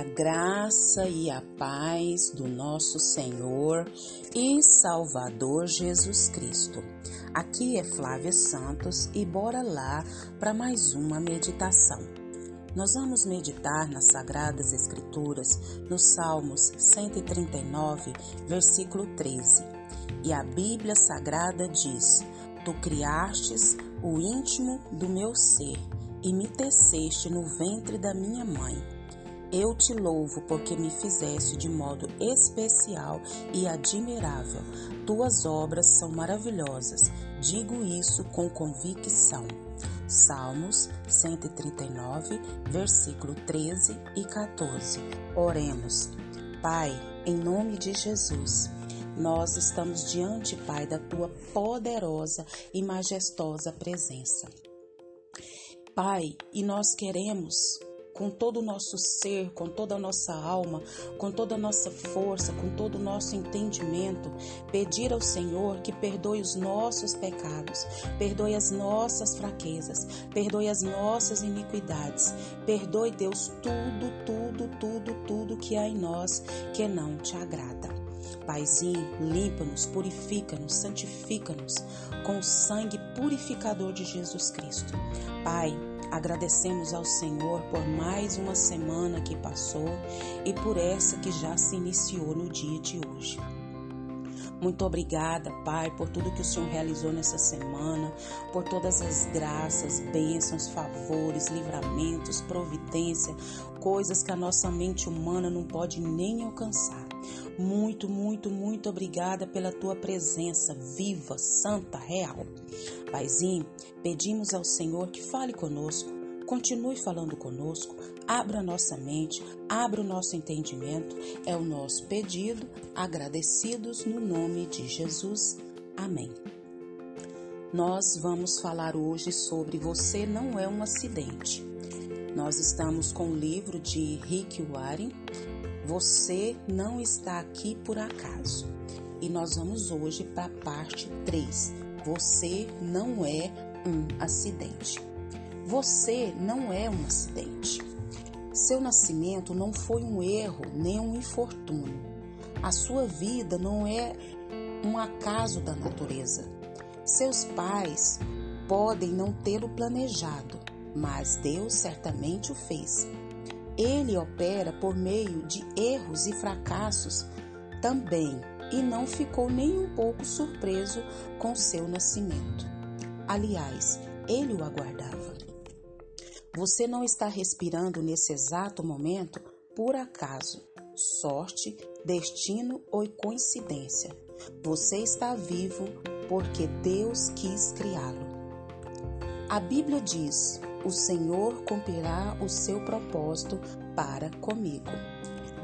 A graça e a paz do nosso Senhor e Salvador Jesus Cristo. Aqui é Flávia Santos e bora lá para mais uma meditação. Nós vamos meditar nas Sagradas Escrituras, nos Salmos 139, versículo 13. E a Bíblia Sagrada diz: Tu criastes o íntimo do meu ser e me teceste no ventre da minha mãe. Eu te louvo porque me fizeste de modo especial e admirável. Tuas obras são maravilhosas. Digo isso com convicção. Salmos 139, versículo 13 e 14. Oremos. Pai, em nome de Jesus, nós estamos diante, Pai, da tua poderosa e majestosa presença. Pai, e nós queremos com todo o nosso ser, com toda a nossa alma, com toda a nossa força, com todo o nosso entendimento, pedir ao Senhor que perdoe os nossos pecados, perdoe as nossas fraquezas, perdoe as nossas iniquidades, perdoe, Deus, tudo, tudo, tudo, tudo que há em nós que não te agrada. Paizinho, limpa-nos, purifica-nos, santifica-nos com o sangue purificador de Jesus Cristo. Pai, agradecemos ao Senhor por mais uma semana que passou e por essa que já se iniciou no dia de hoje. Muito obrigada, Pai, por tudo que o Senhor realizou nessa semana, por todas as graças, bênçãos, favores, livramentos, providência, coisas que a nossa mente humana não pode nem alcançar. Muito, muito, muito obrigada pela tua presença viva, santa, real. Paizinho, pedimos ao Senhor que fale conosco Continue falando conosco, abra nossa mente, abra o nosso entendimento. É o nosso pedido, agradecidos no nome de Jesus. Amém. Nós vamos falar hoje sobre Você Não É um Acidente. Nós estamos com o livro de Rick Warren, Você Não Está Aqui Por Acaso. E nós vamos hoje para a parte 3. Você não é um acidente. Você não é um acidente. Seu nascimento não foi um erro nem um infortúnio. A sua vida não é um acaso da natureza. Seus pais podem não tê-lo planejado, mas Deus certamente o fez. Ele opera por meio de erros e fracassos também e não ficou nem um pouco surpreso com seu nascimento. Aliás, ele o aguardava. Você não está respirando nesse exato momento por acaso, sorte, destino ou coincidência. Você está vivo porque Deus quis criá-lo. A Bíblia diz: O Senhor cumprirá o seu propósito para comigo.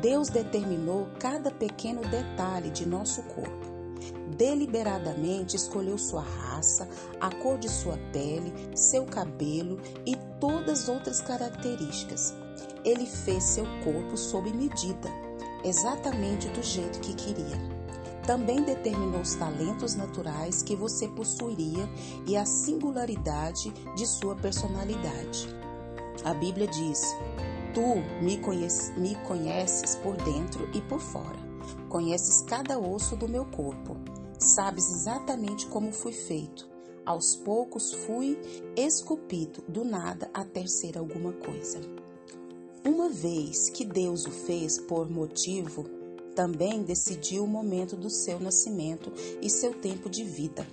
Deus determinou cada pequeno detalhe de nosso corpo deliberadamente escolheu sua raça, a cor de sua pele, seu cabelo e todas as outras características. Ele fez seu corpo sob medida, exatamente do jeito que queria. Também determinou os talentos naturais que você possuiria e a singularidade de sua personalidade. A Bíblia diz: Tu me, conheces, me conheces por dentro e por fora. Conheces cada osso do meu corpo. Sabes exatamente como fui feito. Aos poucos fui esculpido do nada até ser alguma coisa. Uma vez que Deus o fez por motivo, também decidiu o momento do seu nascimento e seu tempo de vida.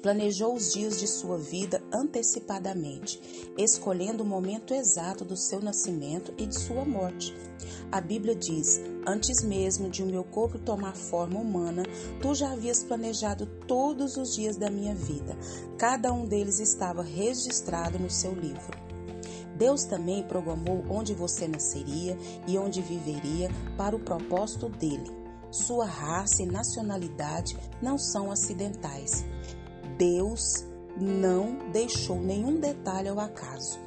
Planejou os dias de sua vida antecipadamente, escolhendo o momento exato do seu nascimento e de sua morte. A Bíblia diz: Antes mesmo de o meu corpo tomar forma humana, tu já havias planejado todos os dias da minha vida. Cada um deles estava registrado no seu livro. Deus também programou onde você nasceria e onde viveria para o propósito dele. Sua raça e nacionalidade não são acidentais. Deus não deixou nenhum detalhe ao acaso.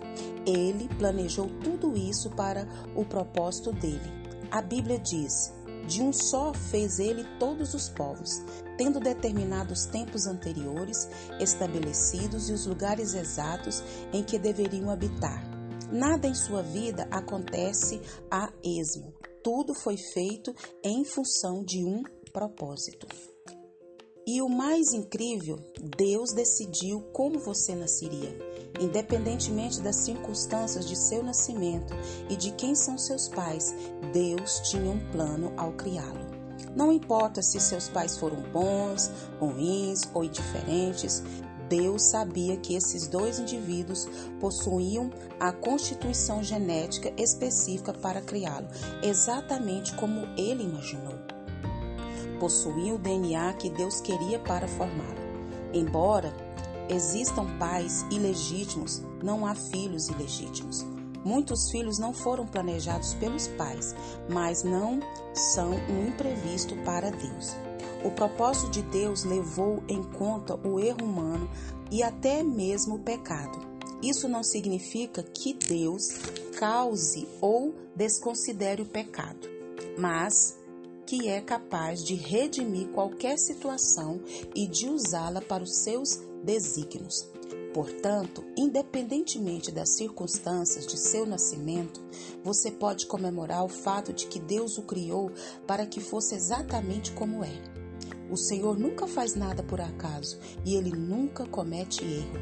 Ele planejou tudo isso para o propósito dele. A Bíblia diz: De um só fez ele todos os povos, tendo determinado os tempos anteriores, estabelecidos e os lugares exatos em que deveriam habitar. Nada em sua vida acontece a esmo. Tudo foi feito em função de um propósito. E o mais incrível, Deus decidiu como você nasceria. Independentemente das circunstâncias de seu nascimento e de quem são seus pais, Deus tinha um plano ao criá-lo. Não importa se seus pais foram bons, ruins ou indiferentes, Deus sabia que esses dois indivíduos possuíam a constituição genética específica para criá-lo, exatamente como ele imaginou. Possuíam o DNA que Deus queria para formá-lo. Embora existam pais ilegítimos, não há filhos ilegítimos. Muitos filhos não foram planejados pelos pais, mas não são um imprevisto para Deus. O propósito de Deus levou em conta o erro humano e até mesmo o pecado. Isso não significa que Deus cause ou desconsidere o pecado, mas que é capaz de redimir qualquer situação e de usá-la para os seus desígnios. Portanto, independentemente das circunstâncias de seu nascimento, você pode comemorar o fato de que Deus o criou para que fosse exatamente como é. O Senhor nunca faz nada por acaso e ele nunca comete erro.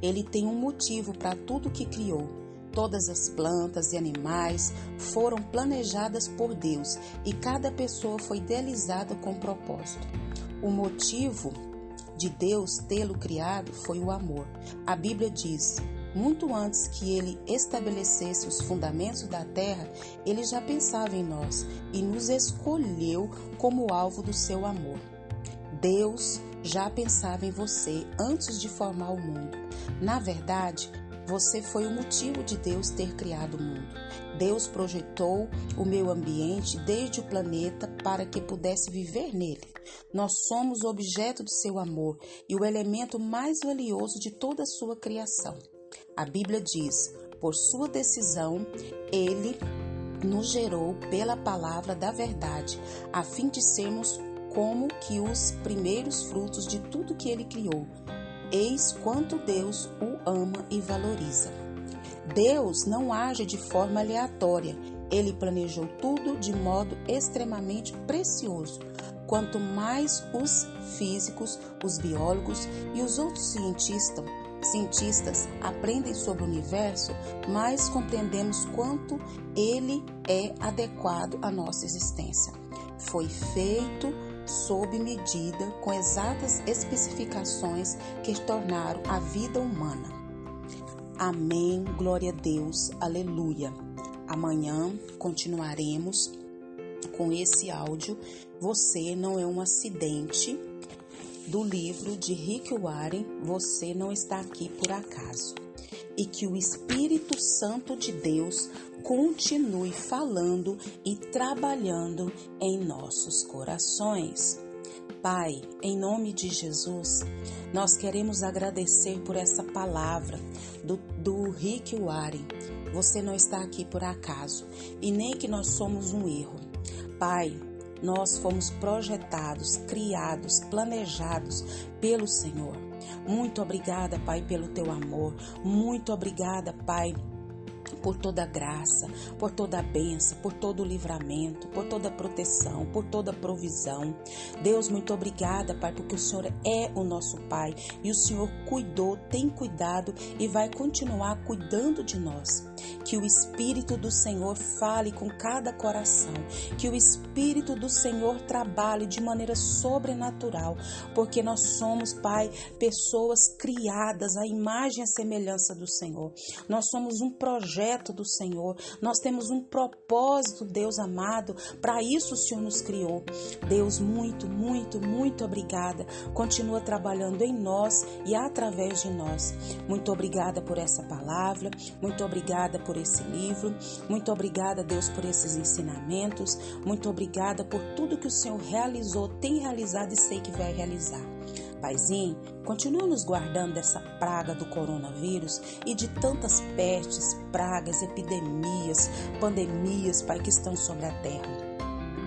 Ele tem um motivo para tudo que criou. Todas as plantas e animais foram planejadas por Deus e cada pessoa foi idealizada com propósito. O motivo de Deus tê-lo criado foi o amor. A Bíblia diz: muito antes que ele estabelecesse os fundamentos da terra, ele já pensava em nós e nos escolheu como alvo do seu amor. Deus já pensava em você antes de formar o mundo. Na verdade, você foi o motivo de Deus ter criado o mundo. Deus projetou o meio ambiente desde o planeta para que pudesse viver nele. Nós somos objeto do seu amor e o elemento mais valioso de toda a sua criação. A Bíblia diz: por sua decisão, ele nos gerou pela palavra da verdade, a fim de sermos como que os primeiros frutos de tudo que ele criou. Eis quanto Deus o ama e valoriza. Deus não age de forma aleatória. Ele planejou tudo de modo extremamente precioso. Quanto mais os físicos, os biólogos e os outros cientistas, cientistas aprendem sobre o universo, mais compreendemos quanto ele é adequado à nossa existência. Foi feito sob medida, com exatas especificações que tornaram a vida humana. Amém, glória a Deus, aleluia. Amanhã continuaremos com esse áudio. Você não é um acidente do livro de Rick Warren, Você Não Está Aqui por Acaso. E que o Espírito Santo de Deus continue falando e trabalhando em nossos corações. Pai, em nome de Jesus, nós queremos agradecer por essa palavra do, do Rick Warren. Você não está aqui por acaso e nem que nós somos um erro. Pai, nós fomos projetados, criados, planejados pelo Senhor. Muito obrigada, Pai, pelo teu amor. Muito obrigada, Pai, por toda graça, por toda benção, por todo o livramento, por toda proteção, por toda provisão. Deus, muito obrigada, Pai, porque o Senhor é o nosso Pai e o Senhor cuidou, tem cuidado e vai continuar cuidando de nós. Que o Espírito do Senhor fale com cada coração, que o Espírito do Senhor trabalhe de maneira sobrenatural, porque nós somos, Pai, pessoas criadas à imagem e à semelhança do Senhor. Nós somos um projeto do Senhor, nós temos um propósito, Deus amado, para isso o Senhor nos criou. Deus, muito, muito, muito obrigada. Continua trabalhando em nós e através de nós. Muito obrigada por essa palavra, muito obrigada por esse livro. Muito obrigada, Deus, por esses ensinamentos. Muito obrigada por tudo que o Senhor realizou, tem realizado e sei que vai realizar. Paizinho, continua nos guardando dessa praga do coronavírus e de tantas pestes, pragas, epidemias, pandemias, Pai, que estão sobre a terra